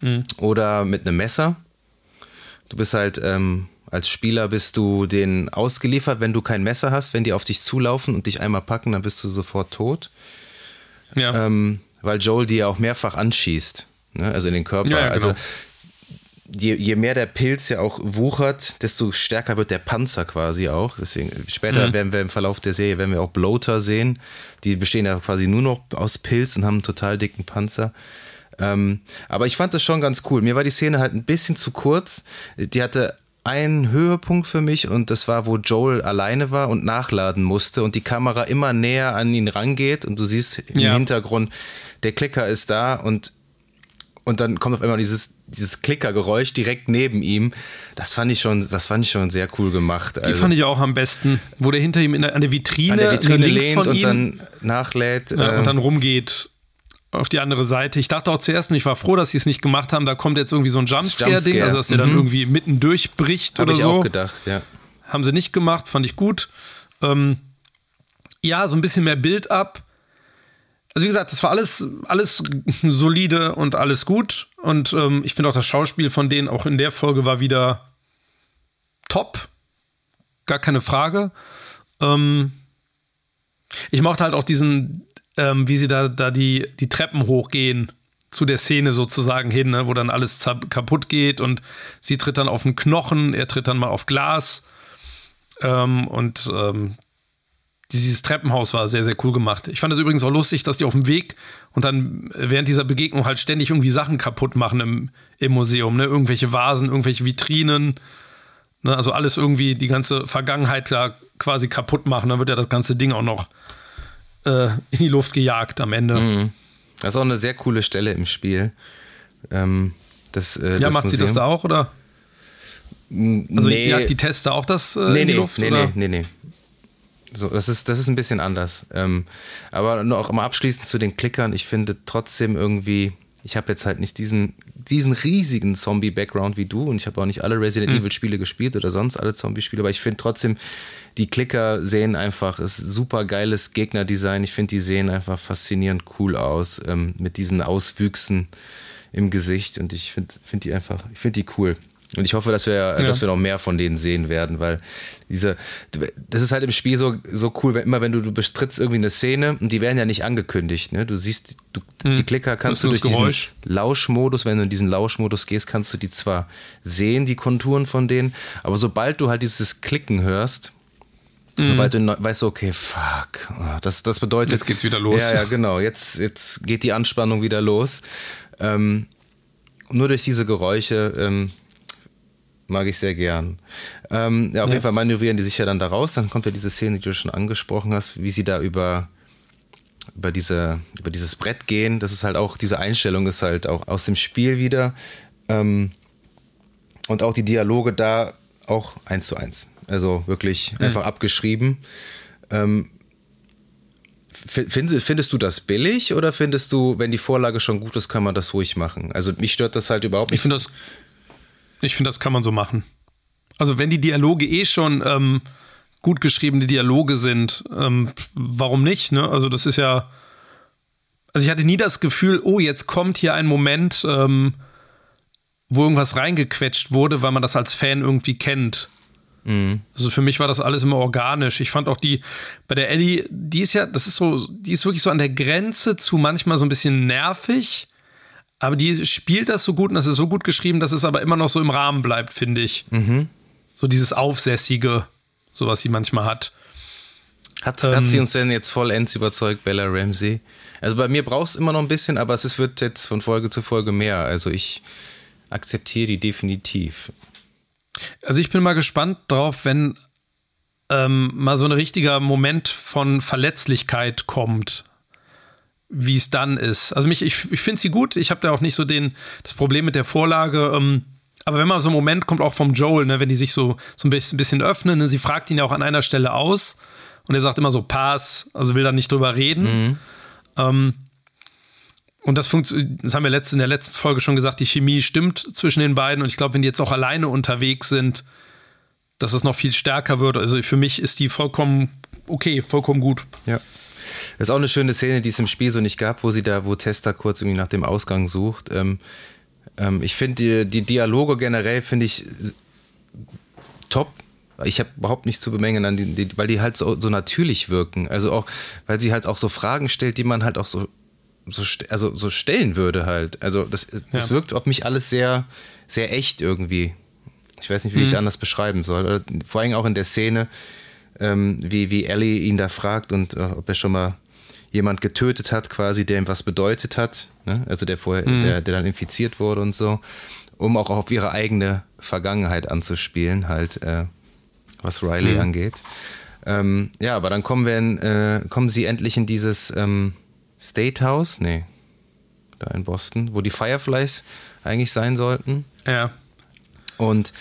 A: mhm. oder mit einem Messer. Du bist halt ähm, als Spieler bist du denen ausgeliefert, wenn du kein Messer hast, wenn die auf dich zulaufen und dich einmal packen, dann bist du sofort tot. Ja. Ähm, weil Joel die ja auch mehrfach anschießt, ne? also in den Körper. Ja, ja, genau. Also je, je, mehr der Pilz ja auch wuchert, desto stärker wird der Panzer quasi auch. Deswegen später mhm. werden wir im Verlauf der Serie werden wir auch Bloater sehen. Die bestehen ja quasi nur noch aus Pilz und haben einen total dicken Panzer. Ähm, aber ich fand das schon ganz cool. Mir war die Szene halt ein bisschen zu kurz. Die hatte ein Höhepunkt für mich und das war, wo Joel alleine war und nachladen musste und die Kamera immer näher an ihn rangeht und du siehst im ja. Hintergrund, der Klicker ist da und und dann kommt auf einmal dieses, dieses Klickergeräusch direkt neben ihm. Das fand ich schon, das fand ich schon sehr cool gemacht.
B: Also, Die fand ich auch am besten, wo der hinter ihm der, an der Vitrine, an
A: der Vitrine lehnt und ihm, dann nachlädt.
B: Ja, äh, und dann rumgeht auf die andere Seite. Ich dachte auch zuerst, und ich war froh, dass sie es nicht gemacht haben, da kommt jetzt irgendwie so ein Jumpscare-Ding, Jumpscare. also dass der mhm. dann irgendwie mitten durchbricht Hab oder
A: ich
B: so.
A: auch gedacht, ja.
B: Haben sie nicht gemacht, fand ich gut. Ähm, ja, so ein bisschen mehr Bild ab. Also wie gesagt, das war alles, alles solide und alles gut. Und ähm, ich finde auch das Schauspiel von denen auch in der Folge war wieder top. Gar keine Frage. Ähm, ich mochte halt auch diesen, ähm, wie sie da, da die, die Treppen hochgehen zu der Szene sozusagen hin, ne, wo dann alles kaputt geht und sie tritt dann auf den Knochen, er tritt dann mal auf Glas. Ähm, und ähm, dieses Treppenhaus war sehr, sehr cool gemacht. Ich fand es übrigens auch lustig, dass die auf dem Weg und dann während dieser Begegnung halt ständig irgendwie Sachen kaputt machen im, im Museum. Ne? Irgendwelche Vasen, irgendwelche Vitrinen. Ne? Also alles irgendwie die ganze Vergangenheit da quasi kaputt machen. Dann wird ja das ganze Ding auch noch äh, in die Luft gejagt am Ende. Mhm.
A: Das ist auch eine sehr coole Stelle im Spiel. Ähm, das, äh,
B: ja,
A: das
B: macht Museum. sie das da auch, oder? Also nee. jagt die Tester auch das äh,
A: nee,
B: in die
A: nee,
B: Luft?
A: Nee, oder? nee, nee, nee. So, das ist, das ist ein bisschen anders. Ähm, aber noch mal abschließend zu den Klickern, ich finde trotzdem irgendwie, ich habe jetzt halt nicht diesen, diesen riesigen Zombie-Background wie du und ich habe auch nicht alle Resident mhm. Evil-Spiele gespielt oder sonst alle Zombie-Spiele, aber ich finde trotzdem, die Klicker sehen einfach, ist super geiles Gegnerdesign. Ich finde, die sehen einfach faszinierend cool aus ähm, mit diesen Auswüchsen im Gesicht und ich finde find die einfach, ich finde die cool. Und ich hoffe, dass wir, ja. dass wir noch mehr von denen sehen werden, weil diese, das ist halt im Spiel so, so cool, wenn, immer wenn du, du bestrittst irgendwie eine Szene und die werden ja nicht angekündigt, ne? Du siehst, du, hm. die Klicker kannst du durch diesen Lauschmodus, wenn du in diesen Lauschmodus gehst, kannst du die zwar sehen, die Konturen von denen, aber sobald du halt dieses Klicken hörst, Mhm. Sobald du weißt, okay, fuck, ah, das, das bedeutet.
B: Jetzt geht's wieder los.
A: Ja, ja, genau. Jetzt, jetzt geht die Anspannung wieder los. Ähm, nur durch diese Geräusche ähm, mag ich sehr gern. Ähm, ja, auf ja. jeden Fall manövrieren die sich ja dann da raus. Dann kommt ja diese Szene, die du schon angesprochen hast, wie sie da über, über, diese, über dieses Brett gehen. Das ist halt auch, diese Einstellung ist halt auch aus dem Spiel wieder. Ähm, und auch die Dialoge da auch eins zu eins. Also wirklich mhm. einfach abgeschrieben. Ähm, Findest, findest du das billig oder findest du, wenn die Vorlage schon gut ist, kann man das ruhig machen? Also mich stört das halt überhaupt nicht.
B: Ich finde das, ich finde das kann man so machen. Also wenn die Dialoge eh schon ähm, gut geschriebene Dialoge sind, ähm, warum nicht? Ne? Also das ist ja, also ich hatte nie das Gefühl, oh jetzt kommt hier ein Moment, ähm, wo irgendwas reingequetscht wurde, weil man das als Fan irgendwie kennt. Mhm. Also für mich war das alles immer organisch. Ich fand auch die bei der Ellie, die ist ja, das ist so, die ist wirklich so an der Grenze zu manchmal so ein bisschen nervig, aber die spielt das so gut und das ist so gut geschrieben, dass es aber immer noch so im Rahmen bleibt, finde ich. Mhm. So dieses Aufsässige, so was sie manchmal hat.
A: Hat, ähm, hat sie uns denn jetzt vollends überzeugt, Bella Ramsey? Also bei mir braucht es immer noch ein bisschen, aber es wird jetzt von Folge zu Folge mehr. Also ich akzeptiere die definitiv.
B: Also ich bin mal gespannt drauf, wenn ähm, mal so ein richtiger Moment von Verletzlichkeit kommt, wie es dann ist. Also mich, ich, ich finde sie gut. Ich habe da auch nicht so den, das Problem mit der Vorlage. Ähm, aber wenn mal so ein Moment kommt, auch vom Joel, ne, wenn die sich so, so ein bisschen, ein bisschen öffnen, ne, sie fragt ihn ja auch an einer Stelle aus und er sagt immer so Pass, also will da nicht drüber reden. Mhm. Ähm, und das funktioniert, das haben wir letzte, in der letzten Folge schon gesagt, die Chemie stimmt zwischen den beiden. Und ich glaube, wenn die jetzt auch alleine unterwegs sind, dass es noch viel stärker wird. Also für mich ist die vollkommen okay, vollkommen gut.
A: Ja. Das ist auch eine schöne Szene, die es im Spiel so nicht gab, wo sie da, wo Testa kurz irgendwie nach dem Ausgang sucht. Ähm, ähm, ich finde die, die Dialoge generell finde ich top. Ich habe überhaupt nichts zu bemängeln, an die, die, weil die halt so, so natürlich wirken. Also auch, weil sie halt auch so Fragen stellt, die man halt auch so so, also so stellen würde halt. Also das, das ja. wirkt auf mich alles sehr, sehr echt irgendwie. Ich weiß nicht, wie mhm. ich es anders beschreiben soll. Vor allem auch in der Szene, ähm, wie, wie Ellie ihn da fragt und äh, ob er schon mal jemand getötet hat, quasi, der ihm was bedeutet hat. Ne? Also der vorher, mhm. der, der dann infiziert wurde und so, um auch auf ihre eigene Vergangenheit anzuspielen, halt, äh, was Riley mhm. angeht. Ähm, ja, aber dann kommen wir in, äh, kommen sie endlich in dieses ähm, State House? Nee. Da in Boston, wo die Fireflies eigentlich sein sollten.
B: Ja.
A: Und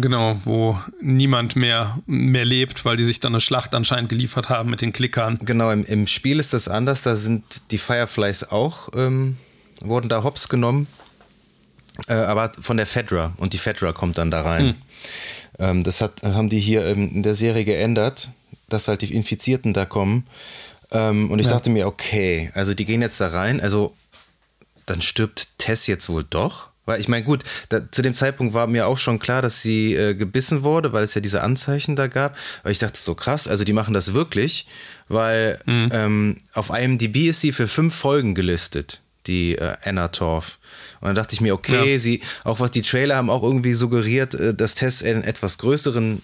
B: Genau, wo niemand mehr, mehr lebt, weil die sich dann eine Schlacht anscheinend geliefert haben mit den Klickern.
A: Genau, im, im Spiel ist das anders. Da sind die Fireflies auch, ähm, wurden da hops genommen. Äh, aber von der Fedra. Und die Fedra kommt dann da rein. Hm. Ähm, das hat, haben die hier ähm, in der Serie geändert, dass halt die Infizierten da kommen. Ähm, und ich ja. dachte mir, okay, also die gehen jetzt da rein, also dann stirbt Tess jetzt wohl doch. Weil ich meine, gut, da, zu dem Zeitpunkt war mir auch schon klar, dass sie äh, gebissen wurde, weil es ja diese Anzeichen da gab. Aber ich dachte so krass, also die machen das wirklich, weil mhm. ähm, auf IMDb ist sie für fünf Folgen gelistet, die äh, Anna Torf. Und dann dachte ich mir, okay, ja. sie, auch was die Trailer haben auch irgendwie suggeriert, äh, dass Tess einen etwas größeren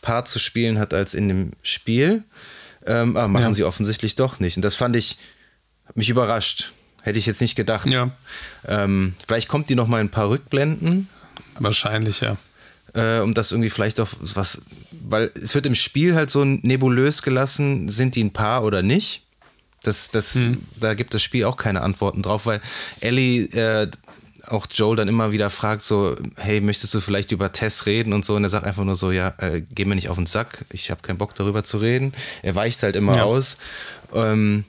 A: Part zu spielen hat als in dem Spiel. Ähm, aber machen ja. sie offensichtlich doch nicht. Und das fand ich, mich überrascht. Hätte ich jetzt nicht gedacht.
B: Ja.
A: Ähm, vielleicht kommt die noch mal ein paar Rückblenden.
B: Wahrscheinlich, ja.
A: Äh, um das irgendwie vielleicht auch was, weil es wird im Spiel halt so nebulös gelassen, sind die ein Paar oder nicht. Das, das, hm. Da gibt das Spiel auch keine Antworten drauf, weil Ellie äh, auch Joel dann immer wieder fragt, so, hey, möchtest du vielleicht über Tess reden und so? Und er sagt einfach nur so, ja, äh, geh mir nicht auf den Sack, ich habe keinen Bock darüber zu reden. Er weicht halt immer ja. aus. Ähm,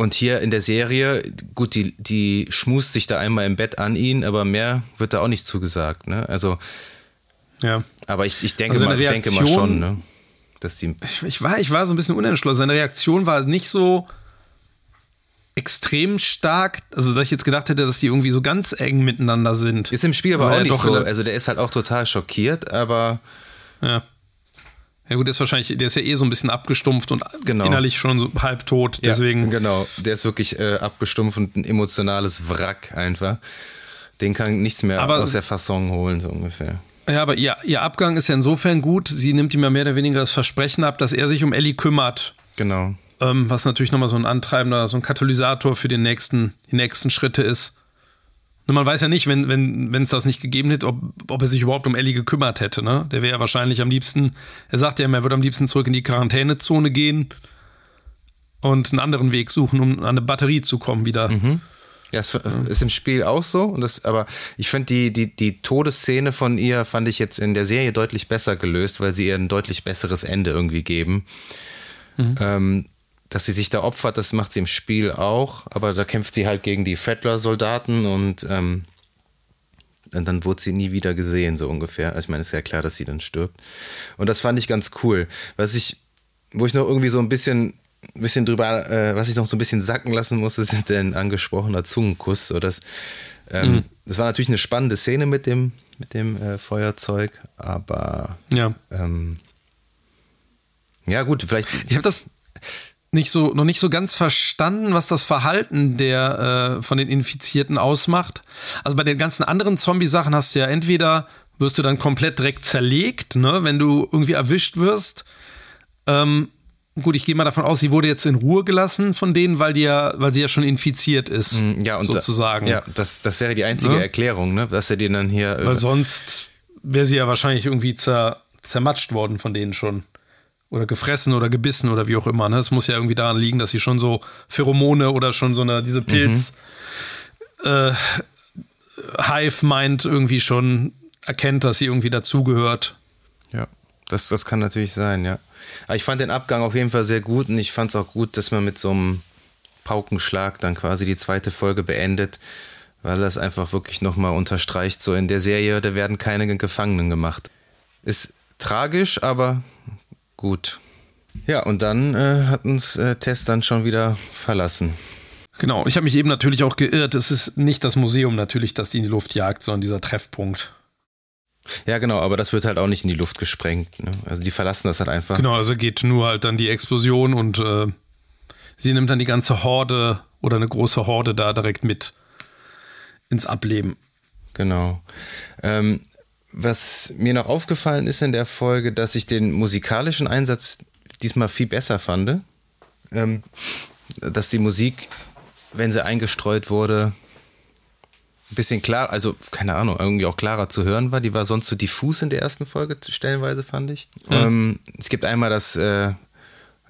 A: und hier in der Serie, gut, die, die schmust sich da einmal im Bett an ihn, aber mehr wird da auch nicht zugesagt. Ne? Also,
B: ja.
A: Aber ich, ich, denke, also mal, ich denke mal schon, ne? dass die.
B: Ich, ich, war, ich war so ein bisschen unentschlossen. Seine Reaktion war nicht so extrem stark, also dass ich jetzt gedacht hätte, dass die irgendwie so ganz eng miteinander sind.
A: Ist im Spiel aber auch nicht so. Also der ist halt auch total schockiert, aber.
B: Ja. Ja gut, der ist wahrscheinlich, der ist ja eh so ein bisschen abgestumpft und genau. innerlich schon so halb tot. Deswegen. Ja,
A: genau, der ist wirklich äh, abgestumpft und ein emotionales Wrack einfach. Den kann nichts mehr aber, aus der Fasson holen, so ungefähr.
B: Ja, aber ihr, ihr Abgang ist ja insofern gut. Sie nimmt ihm ja mehr oder weniger das Versprechen ab, dass er sich um Ellie kümmert.
A: Genau
B: ähm, was natürlich nochmal so ein antreibender, so ein Katalysator für den nächsten, die nächsten Schritte ist. Und man weiß ja nicht, wenn es wenn, das nicht gegeben hätte, ob, ob er sich überhaupt um Ellie gekümmert hätte. Ne? Der wäre ja wahrscheinlich am liebsten, er sagt ja immer, er würde am liebsten zurück in die Quarantänezone gehen und einen anderen Weg suchen, um an eine Batterie zu kommen wieder.
A: Mhm. Ja, es ist im Spiel auch so. Und das, aber ich finde die, die, die Todesszene von ihr fand ich jetzt in der Serie deutlich besser gelöst, weil sie ihr ein deutlich besseres Ende irgendwie geben. Mhm. Ähm, dass sie sich da opfert, das macht sie im Spiel auch, aber da kämpft sie halt gegen die Fettler-Soldaten und, ähm, und dann wurde sie nie wieder gesehen, so ungefähr. Also ich meine, es ist ja klar, dass sie dann stirbt. Und das fand ich ganz cool. Was ich, wo ich noch irgendwie so ein bisschen, bisschen drüber, äh, was ich noch so ein bisschen sacken lassen musste, ist der angesprochener Zungenkuss. So das, ähm, mhm. das war natürlich eine spannende Szene mit dem, mit dem äh, Feuerzeug, aber
B: ja.
A: Ähm, ja, gut, vielleicht.
B: Ich habe das nicht so, noch nicht so ganz verstanden, was das Verhalten der äh, von den Infizierten ausmacht. Also bei den ganzen anderen Zombie-Sachen hast du ja entweder wirst du dann komplett direkt zerlegt, ne, wenn du irgendwie erwischt wirst. Ähm, gut, ich gehe mal davon aus, sie wurde jetzt in Ruhe gelassen von denen, weil die ja, weil sie ja schon infiziert ist,
A: mm, ja, und sozusagen. Da, ja, das, das wäre die einzige ja? Erklärung, ne, dass er den dann hier.
B: Weil sonst wäre sie ja wahrscheinlich irgendwie zer, zermatscht worden von denen schon oder gefressen oder gebissen oder wie auch immer. Ne? Es muss ja irgendwie daran liegen, dass sie schon so Pheromone oder schon so eine, diese Pilz mhm. äh, Hive meint irgendwie schon erkennt, dass sie irgendwie dazugehört.
A: Ja, das, das kann natürlich sein, ja. Aber ich fand den Abgang auf jeden Fall sehr gut und ich fand es auch gut, dass man mit so einem Paukenschlag dann quasi die zweite Folge beendet, weil das einfach wirklich nochmal unterstreicht, so in der Serie, da werden keine Gefangenen gemacht. Ist tragisch, aber Gut. Ja, und dann äh, hat uns äh, Tess dann schon wieder verlassen.
B: Genau, ich habe mich eben natürlich auch geirrt. Es ist nicht das Museum natürlich, das die in die Luft jagt, sondern dieser Treffpunkt.
A: Ja, genau, aber das wird halt auch nicht in die Luft gesprengt. Ne? Also die verlassen das halt einfach.
B: Genau, also geht nur halt dann die Explosion und äh, sie nimmt dann die ganze Horde oder eine große Horde da direkt mit ins Ableben.
A: Genau. Ähm, was mir noch aufgefallen ist in der Folge, dass ich den musikalischen Einsatz diesmal viel besser fand. Ähm, dass die Musik, wenn sie eingestreut wurde, ein bisschen klar, also keine Ahnung, irgendwie auch klarer zu hören war. Die war sonst so diffus in der ersten Folge stellenweise, fand ich. Mhm. Ähm, es gibt einmal das, äh,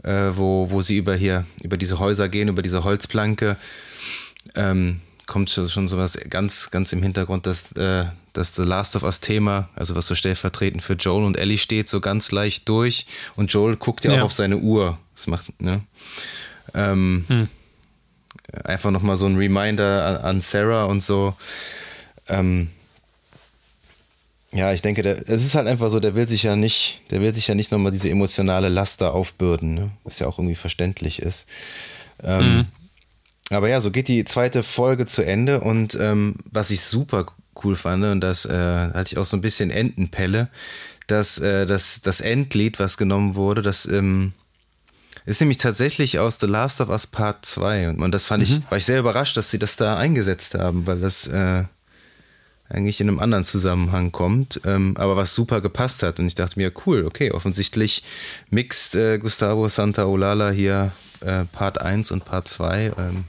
A: äh, wo, wo sie über hier, über diese Häuser gehen, über diese Holzplanke. Ähm, kommt schon sowas ganz, ganz im Hintergrund, dass äh, das The Last of Us-Thema, also was so stellvertretend für Joel und Ellie steht, so ganz leicht durch. Und Joel guckt ja, ja. auch auf seine Uhr. Das macht, ne? Ähm, hm. Einfach nochmal so ein Reminder an, Sarah und so. Ähm, ja, ich denke, es ist halt einfach so, der will sich ja nicht, der will sich ja nicht nochmal diese emotionale Last da aufbürden, ne? was ja auch irgendwie verständlich ist. Ähm, mhm. Aber ja, so geht die zweite Folge zu Ende und ähm, was ich super cool fand, und das äh, hatte ich auch so ein bisschen Entenpelle, dass äh, das, das Endlied, was genommen wurde, das ähm, ist nämlich tatsächlich aus The Last of Us Part 2. Und, und das fand mhm. ich, war ich sehr überrascht, dass sie das da eingesetzt haben, weil das äh, eigentlich in einem anderen Zusammenhang kommt, ähm, aber was super gepasst hat. Und ich dachte mir, cool, okay, offensichtlich mixt äh, Gustavo Santaolala hier äh, Part 1 und Part 2. Ähm, hm,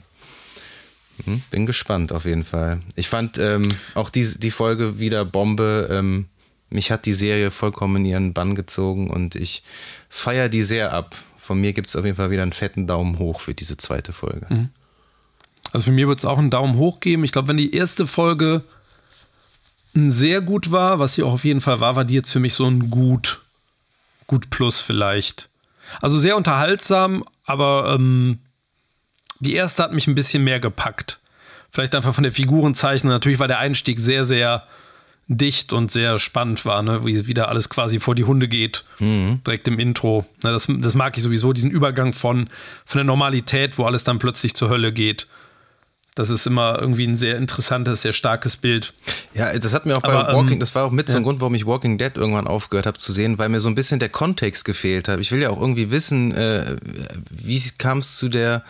A: bin gespannt auf jeden Fall. Ich fand ähm, auch die, die Folge wieder Bombe. Ähm, mich hat die Serie vollkommen in ihren Bann gezogen und ich feiere die sehr ab. Von mir gibt es auf jeden Fall wieder einen fetten Daumen hoch für diese zweite Folge. Mhm.
B: Also für mir wird es auch einen Daumen hoch geben. Ich glaube, wenn die erste Folge sehr gut war, was sie auch auf jeden Fall war, war die jetzt für mich so ein gut, gut plus vielleicht. Also sehr unterhaltsam, aber ähm, die erste hat mich ein bisschen mehr gepackt. Vielleicht einfach von der Figurenzeichnung. Natürlich war der Einstieg sehr, sehr dicht und sehr spannend war, ne? wie wieder alles quasi vor die Hunde geht, mhm. direkt im Intro. Ne, das, das mag ich sowieso, diesen Übergang von, von der Normalität, wo alles dann plötzlich zur Hölle geht. Das ist immer irgendwie ein sehr interessantes, sehr starkes Bild.
A: Ja, das hat mir auch Aber, bei Walking, ähm, das war auch mit ja. so ein Grund, warum ich Walking Dead irgendwann aufgehört habe zu sehen, weil mir so ein bisschen der Kontext gefehlt hat. Ich will ja auch irgendwie wissen, äh, wie kam es zu der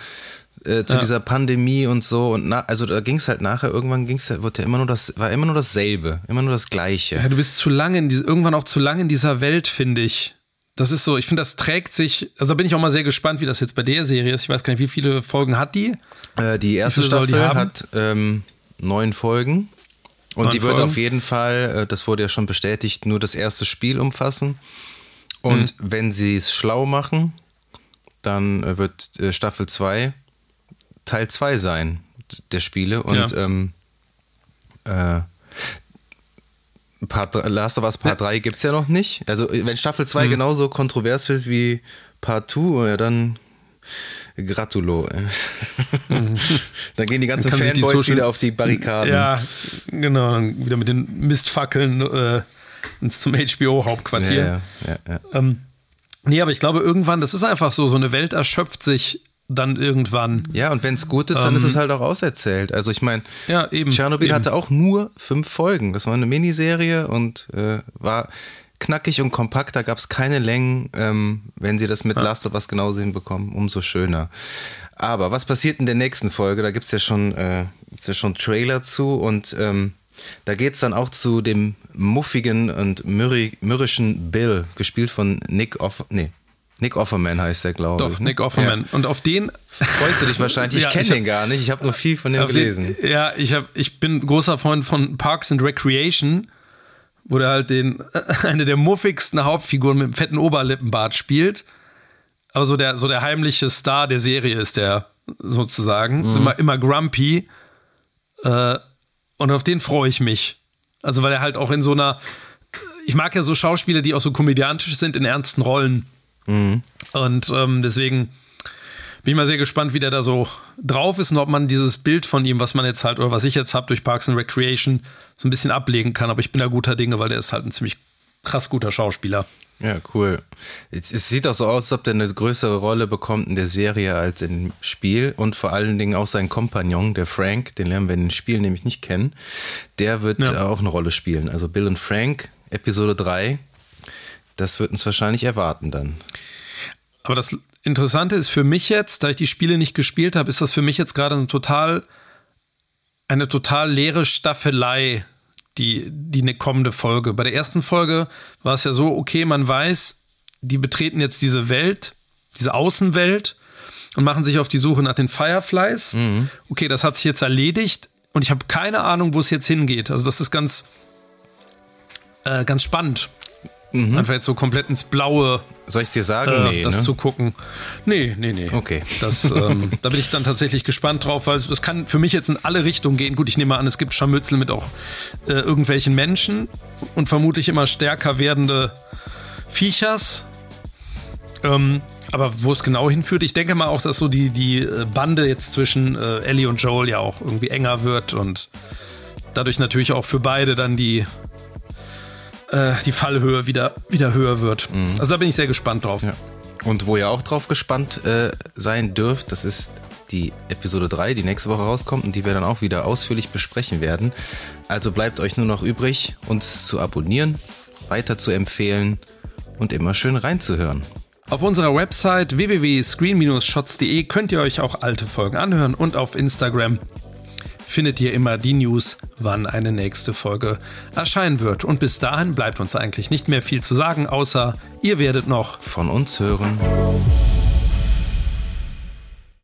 A: äh, zu ja. dieser Pandemie und so und na, also da ging es halt nachher irgendwann ging es wurde ja immer nur das war immer nur dasselbe immer nur das Gleiche.
B: Ja du bist zu lange in diese, irgendwann auch zu lange in dieser Welt finde ich. Das ist so ich finde das trägt sich also da bin ich auch mal sehr gespannt wie das jetzt bei der Serie ist. Ich weiß gar nicht wie viele Folgen hat die?
A: Äh, die erste Staffel die hat ähm, neun Folgen. Und neun die wird Folgen. auf jeden Fall äh, das wurde ja schon bestätigt nur das erste Spiel umfassen. Und mhm. wenn sie es schlau machen dann äh, wird äh, Staffel 2 Teil 2 sein der Spiele und ja. ähm, äh, Part, Last of Us Part ja. 3 gibt es ja noch nicht. Also wenn Staffel 2 mhm. genauso kontrovers wird wie Part 2, ja dann Gratulo. Mhm. Dann gehen die ganzen Fanboys die wieder auf die Barrikaden.
B: Ja, genau. Wieder mit den Mistfackeln äh, zum HBO-Hauptquartier. Ja, ja, ja, ähm, nee, aber ich glaube, irgendwann, das ist einfach so, so eine Welt erschöpft sich dann irgendwann.
A: Ja, und wenn es gut ist, dann ähm, ist es ähm, halt auch auserzählt. Also ich meine, ja, Tschernobyl hatte auch nur fünf Folgen. Das war eine Miniserie und äh, war knackig und kompakt, da gab es keine Längen. Ähm, wenn sie das mit ja. Last of Us genauso hinbekommen, umso schöner. Aber was passiert in der nächsten Folge? Da gibt es ja schon, äh, ja schon Trailer zu und ähm, da geht es dann auch zu dem muffigen und mürrischen Bill, gespielt von Nick Off. Nee, Nick Offerman heißt der, glaube
B: ich. Doch, ne? Nick Offerman. Ja. Und auf den
A: freust du dich wahrscheinlich. Ich ja, kenne den gar nicht. Ich habe nur viel von dem gelesen.
B: Den, ja, ich, hab, ich bin großer Freund von Parks and Recreation wo der halt den, eine der muffigsten Hauptfiguren mit einem fetten Oberlippenbart spielt. Aber so der, so der heimliche Star der Serie ist der sozusagen. Mhm. Immer, immer grumpy. Äh, und auf den freue ich mich. Also, weil er halt auch in so einer. Ich mag ja so Schauspieler, die auch so komödiantisch sind in ernsten Rollen. Mhm. Und ähm, deswegen bin ich mal sehr gespannt, wie der da so drauf ist und ob man dieses Bild von ihm, was man jetzt halt oder was ich jetzt habe durch Parks and Recreation, so ein bisschen ablegen kann. Aber ich bin da guter Dinge, weil der ist halt ein ziemlich krass guter Schauspieler.
A: Ja, cool. Es, es, sieht auch so aus, als ob der eine größere Rolle bekommt in der Serie als im Spiel und vor allen Dingen auch sein Kompagnon, der Frank, den lernen wir in den Spielen nämlich nicht kennen, der wird ja. auch eine Rolle spielen. Also Bill und Frank, Episode 3, das wird uns wahrscheinlich erwarten dann.
B: Aber das Interessante ist für mich jetzt, da ich die Spiele nicht gespielt habe, ist das für mich jetzt gerade ein total, eine total leere Staffelei, die, die eine kommende Folge. Bei der ersten Folge war es ja so, okay, man weiß, die betreten jetzt diese Welt, diese Außenwelt und machen sich auf die Suche nach den Fireflies. Mhm. Okay, das hat sich jetzt erledigt und ich habe keine Ahnung, wo es jetzt hingeht. Also das ist ganz, äh, ganz spannend. Mhm. Einfach jetzt so komplett ins Blaue.
A: Soll ich dir sagen?
B: Äh, nee, das ne? zu gucken. Nee, nee, nee.
A: Okay.
B: Das, ähm, da bin ich dann tatsächlich gespannt drauf, weil das kann für mich jetzt in alle Richtungen gehen. Gut, ich nehme an, es gibt Scharmützel mit auch äh, irgendwelchen Menschen und vermutlich immer stärker werdende Viechers. Ähm, aber wo es genau hinführt, ich denke mal auch, dass so die, die äh, Bande jetzt zwischen äh, Ellie und Joel ja auch irgendwie enger wird und dadurch natürlich auch für beide dann die äh, die Fallhöhe wieder, wieder höher wird. Mhm. Also da bin ich sehr gespannt drauf.
A: Ja. Und wo ihr auch drauf gespannt äh, sein dürft, das ist die Episode 3, die nächste Woche rauskommt und die wir dann auch wieder ausführlich besprechen werden. Also bleibt euch nur noch übrig, uns zu abonnieren, weiter zu empfehlen und immer schön reinzuhören.
B: Auf unserer Website www.screen-shots.de könnt ihr euch auch alte Folgen anhören und auf Instagram findet ihr immer die News, wann eine nächste Folge erscheinen wird. Und bis dahin bleibt uns eigentlich nicht mehr viel zu sagen, außer ihr werdet noch
A: von uns hören.